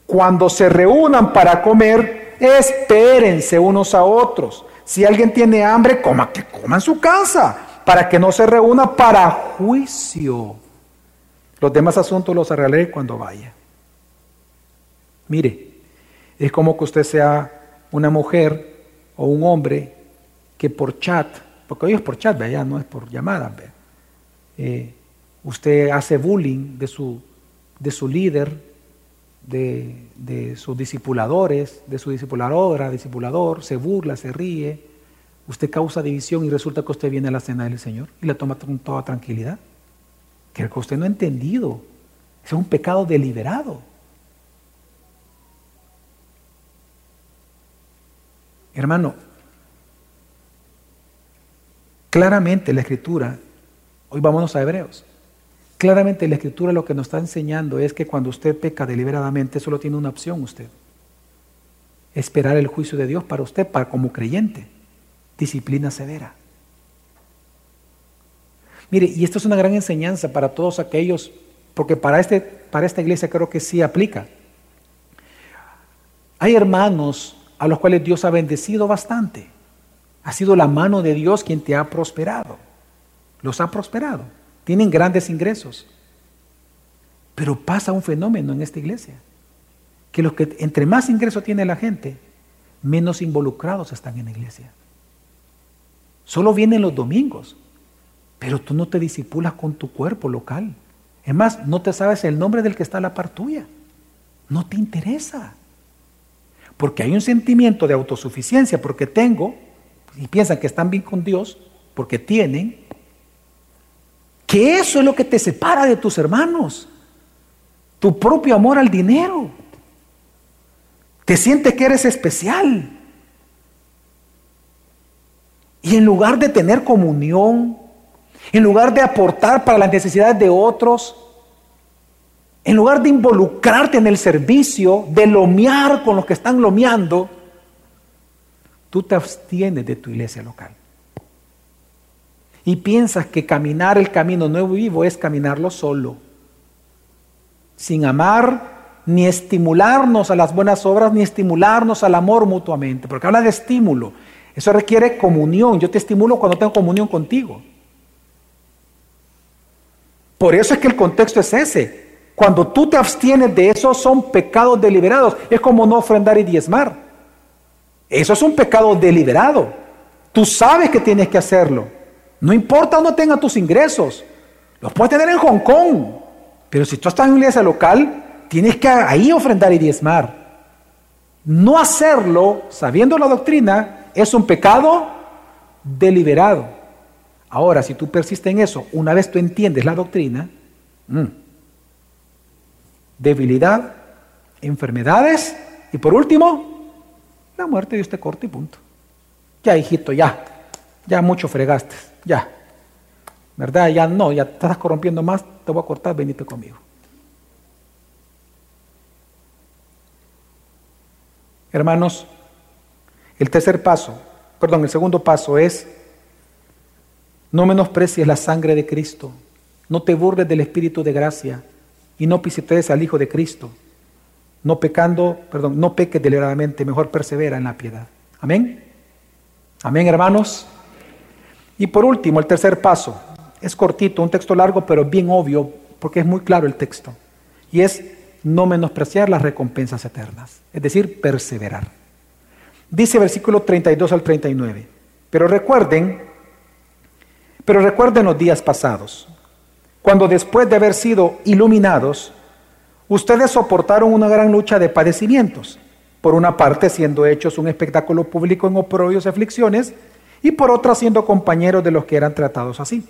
cuando se reúnan para comer, espérense unos a otros. Si alguien tiene hambre, coma que coma en su casa para que no se reúna para juicio. Los demás asuntos los arreglaré cuando vaya. Mire, es como que usted sea una mujer o un hombre que por chat, porque hoy es por chat, ya no es por llamada, eh, usted hace bullying de su, de su líder, de, de sus discipuladores, de su discipuladora, discipulador, se burla, se ríe, usted causa división y resulta que usted viene a la cena del Señor y la toma con toda tranquilidad. Que que usted no ha entendido. Es un pecado deliberado. Hermano, claramente la escritura, hoy vámonos a Hebreos, claramente la escritura lo que nos está enseñando es que cuando usted peca deliberadamente solo tiene una opción usted. Esperar el juicio de Dios para usted, para como creyente disciplina severa. Mire, y esto es una gran enseñanza para todos aquellos, porque para, este, para esta iglesia creo que sí aplica. Hay hermanos a los cuales Dios ha bendecido bastante. Ha sido la mano de Dios quien te ha prosperado. Los ha prosperado. Tienen grandes ingresos. Pero pasa un fenómeno en esta iglesia. Que los que entre más ingreso tiene la gente, menos involucrados están en la iglesia. Solo vienen los domingos, pero tú no te disipulas con tu cuerpo local. Es más, no te sabes el nombre del que está a la par tuya. No te interesa. Porque hay un sentimiento de autosuficiencia, porque tengo, y piensan que están bien con Dios, porque tienen, que eso es lo que te separa de tus hermanos. Tu propio amor al dinero. Te sientes que eres especial. Y en lugar de tener comunión, en lugar de aportar para las necesidades de otros, en lugar de involucrarte en el servicio, de lomear con los que están lomeando, tú te abstienes de tu iglesia local. y piensas que caminar el camino nuevo y vivo es caminarlo solo, sin amar ni estimularnos a las buenas obras, ni estimularnos al amor mutuamente, porque habla de estímulo. Eso requiere comunión. Yo te estimulo cuando tengo comunión contigo. Por eso es que el contexto es ese. Cuando tú te abstienes de eso son pecados deliberados. Es como no ofrendar y diezmar. Eso es un pecado deliberado. Tú sabes que tienes que hacerlo. No importa dónde tengas tus ingresos. Los puedes tener en Hong Kong. Pero si tú estás en una iglesia local, tienes que ahí ofrendar y diezmar. No hacerlo, sabiendo la doctrina, es un pecado deliberado. Ahora, si tú persistes en eso, una vez tú entiendes la doctrina, mm, debilidad, enfermedades y por último, la muerte de este corte y punto. Ya, hijito, ya, ya mucho fregaste, ya. ¿Verdad? Ya no, ya te estás corrompiendo más, te voy a cortar, venite conmigo. Hermanos, el tercer paso, perdón, el segundo paso es, no menosprecies la sangre de Cristo, no te burles del Espíritu de gracia y no pisotees al Hijo de Cristo, no pecando, perdón, no peques deliberadamente, mejor persevera en la piedad. Amén. Amén, hermanos. Y por último, el tercer paso, es cortito, un texto largo, pero bien obvio, porque es muy claro el texto, y es no menospreciar las recompensas eternas, es decir, perseverar. Dice versículo 32 al 39, pero recuerden, pero recuerden los días pasados, cuando después de haber sido iluminados, ustedes soportaron una gran lucha de padecimientos, por una parte siendo hechos un espectáculo público en oprobios y aflicciones, y por otra siendo compañeros de los que eran tratados así,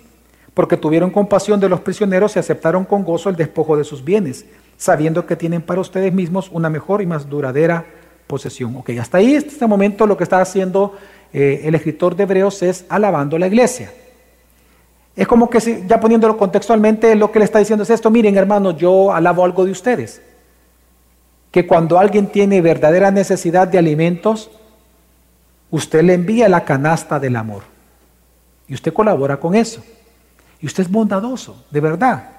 porque tuvieron compasión de los prisioneros y aceptaron con gozo el despojo de sus bienes sabiendo que tienen para ustedes mismos una mejor y más duradera posesión. Ok, hasta ahí, hasta este momento, lo que está haciendo eh, el escritor de Hebreos es alabando a la iglesia. Es como que, ya poniéndolo contextualmente, lo que le está diciendo es esto, miren hermanos, yo alabo algo de ustedes, que cuando alguien tiene verdadera necesidad de alimentos, usted le envía la canasta del amor y usted colabora con eso. Y usted es bondadoso, de verdad.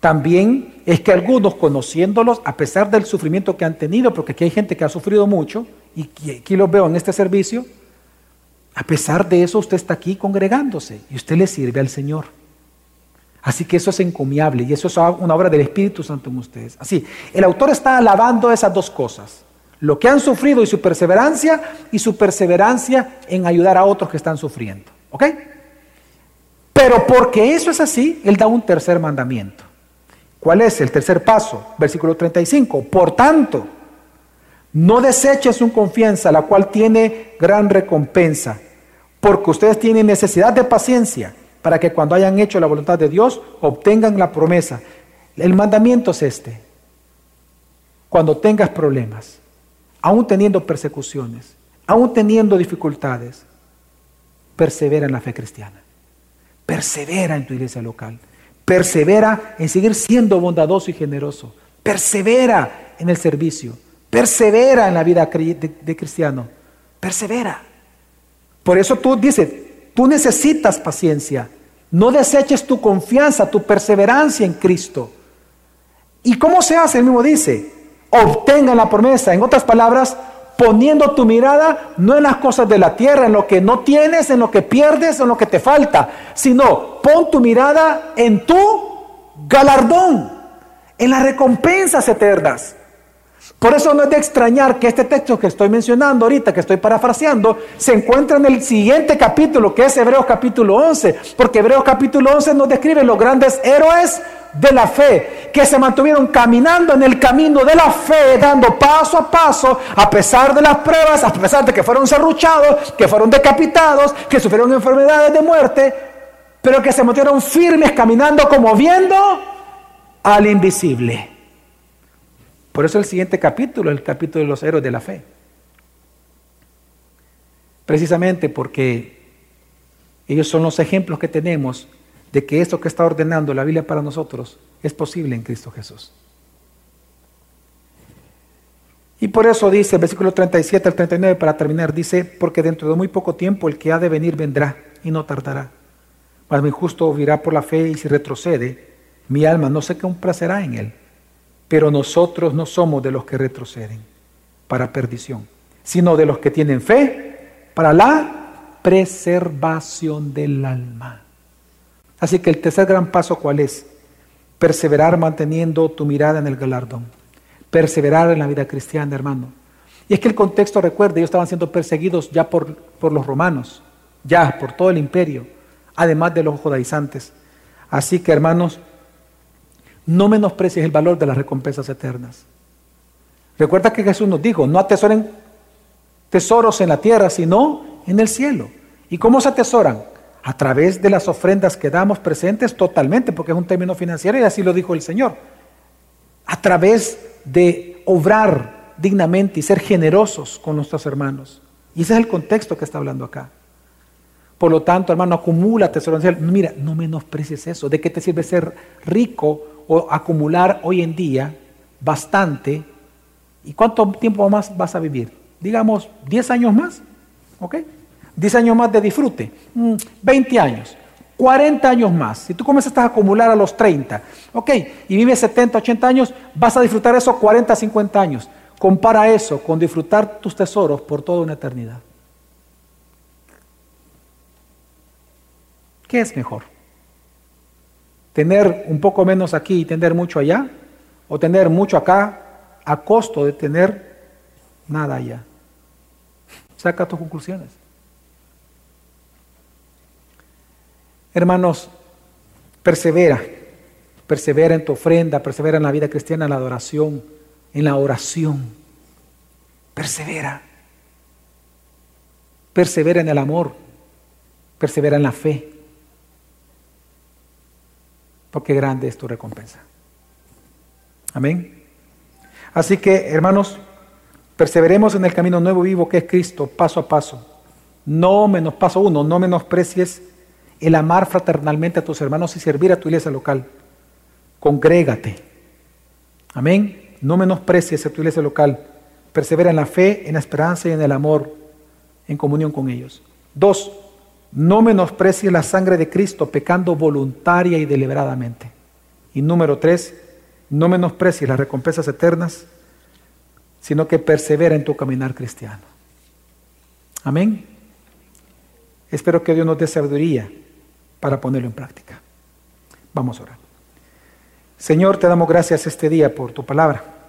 También es que algunos conociéndolos, a pesar del sufrimiento que han tenido, porque aquí hay gente que ha sufrido mucho, y aquí los veo en este servicio, a pesar de eso usted está aquí congregándose y usted le sirve al Señor. Así que eso es encomiable y eso es una obra del Espíritu Santo en ustedes. Así, el autor está alabando esas dos cosas, lo que han sufrido y su perseverancia y su perseverancia en ayudar a otros que están sufriendo. ¿Ok? Pero porque eso es así, él da un tercer mandamiento. ¿Cuál es el tercer paso? Versículo 35. Por tanto, no deseches su confianza, la cual tiene gran recompensa, porque ustedes tienen necesidad de paciencia para que cuando hayan hecho la voluntad de Dios obtengan la promesa. El mandamiento es este. Cuando tengas problemas, aún teniendo persecuciones, aún teniendo dificultades, persevera en la fe cristiana. Persevera en tu iglesia local. Persevera en seguir siendo bondadoso y generoso. Persevera en el servicio. Persevera en la vida de, cristiano. Persevera. Por eso tú dices, tú necesitas paciencia. No deseches tu confianza, tu perseverancia en Cristo. ¿Y cómo se hace? El mismo dice, obtengan la promesa. En otras palabras, poniendo tu mirada no en las cosas de la tierra, en lo que no tienes, en lo que pierdes, en lo que te falta, sino pon tu mirada en tu galardón, en las recompensas eternas. Por eso no es de extrañar que este texto que estoy mencionando ahorita, que estoy parafraseando, se encuentra en el siguiente capítulo, que es Hebreos capítulo 11, porque Hebreos capítulo 11 nos describe los grandes héroes de la fe, que se mantuvieron caminando en el camino de la fe, dando paso a paso, a pesar de las pruebas, a pesar de que fueron serruchados, que fueron decapitados, que sufrieron enfermedades de muerte, pero que se mantuvieron firmes caminando como viendo al invisible. Por eso el siguiente capítulo, el capítulo de los héroes de la fe. Precisamente porque ellos son los ejemplos que tenemos de que esto que está ordenando la Biblia para nosotros es posible en Cristo Jesús. Y por eso dice, versículo 37 al 39, para terminar, dice, porque dentro de muy poco tiempo el que ha de venir vendrá y no tardará. Mas mi justo vivirá por la fe y si retrocede, mi alma no se complacerá en él. Pero nosotros no somos de los que retroceden para perdición, sino de los que tienen fe para la preservación del alma. Así que el tercer gran paso, ¿cuál es? Perseverar manteniendo tu mirada en el galardón. Perseverar en la vida cristiana, hermano. Y es que el contexto, recuerde, ellos estaban siendo perseguidos ya por, por los romanos, ya por todo el imperio, además de los judaizantes. Así que, hermanos, no menosprecies el valor de las recompensas eternas. Recuerda que Jesús nos dijo, no atesoren tesoros en la tierra, sino en el cielo. ¿Y cómo se atesoran? A través de las ofrendas que damos presentes totalmente, porque es un término financiero y así lo dijo el Señor. A través de obrar dignamente y ser generosos con nuestros hermanos. Y ese es el contexto que está hablando acá. Por lo tanto, hermano, acumula tesoros. Mira, no menosprecies eso. ¿De qué te sirve ser rico o acumular hoy en día bastante? ¿Y cuánto tiempo más vas a vivir? Digamos, 10 años más. ¿Ok? 10 años más de disfrute, 20 mm, años, 40 años más. Si tú comienzas a acumular a los 30, ok, y vives 70, 80 años, vas a disfrutar eso 40, 50 años. Compara eso con disfrutar tus tesoros por toda una eternidad. ¿Qué es mejor? ¿Tener un poco menos aquí y tener mucho allá? ¿O tener mucho acá a costo de tener nada allá? Saca tus conclusiones. Hermanos, persevera, persevera en tu ofrenda, persevera en la vida cristiana, en la adoración, en la oración. Persevera. Persevera en el amor, persevera en la fe, porque grande es tu recompensa. Amén. Así que, hermanos, perseveremos en el camino nuevo vivo que es Cristo, paso a paso. No menos, paso uno, no menosprecies el amar fraternalmente a tus hermanos y servir a tu iglesia local. Congrégate. Amén. No menosprecies a tu iglesia local. Persevera en la fe, en la esperanza y en el amor, en comunión con ellos. Dos, no menosprecies la sangre de Cristo pecando voluntaria y deliberadamente. Y número tres, no menosprecies las recompensas eternas, sino que persevera en tu caminar cristiano. Amén. Espero que Dios nos dé sabiduría para ponerlo en práctica. Vamos a orar. Señor, te damos gracias este día por tu palabra.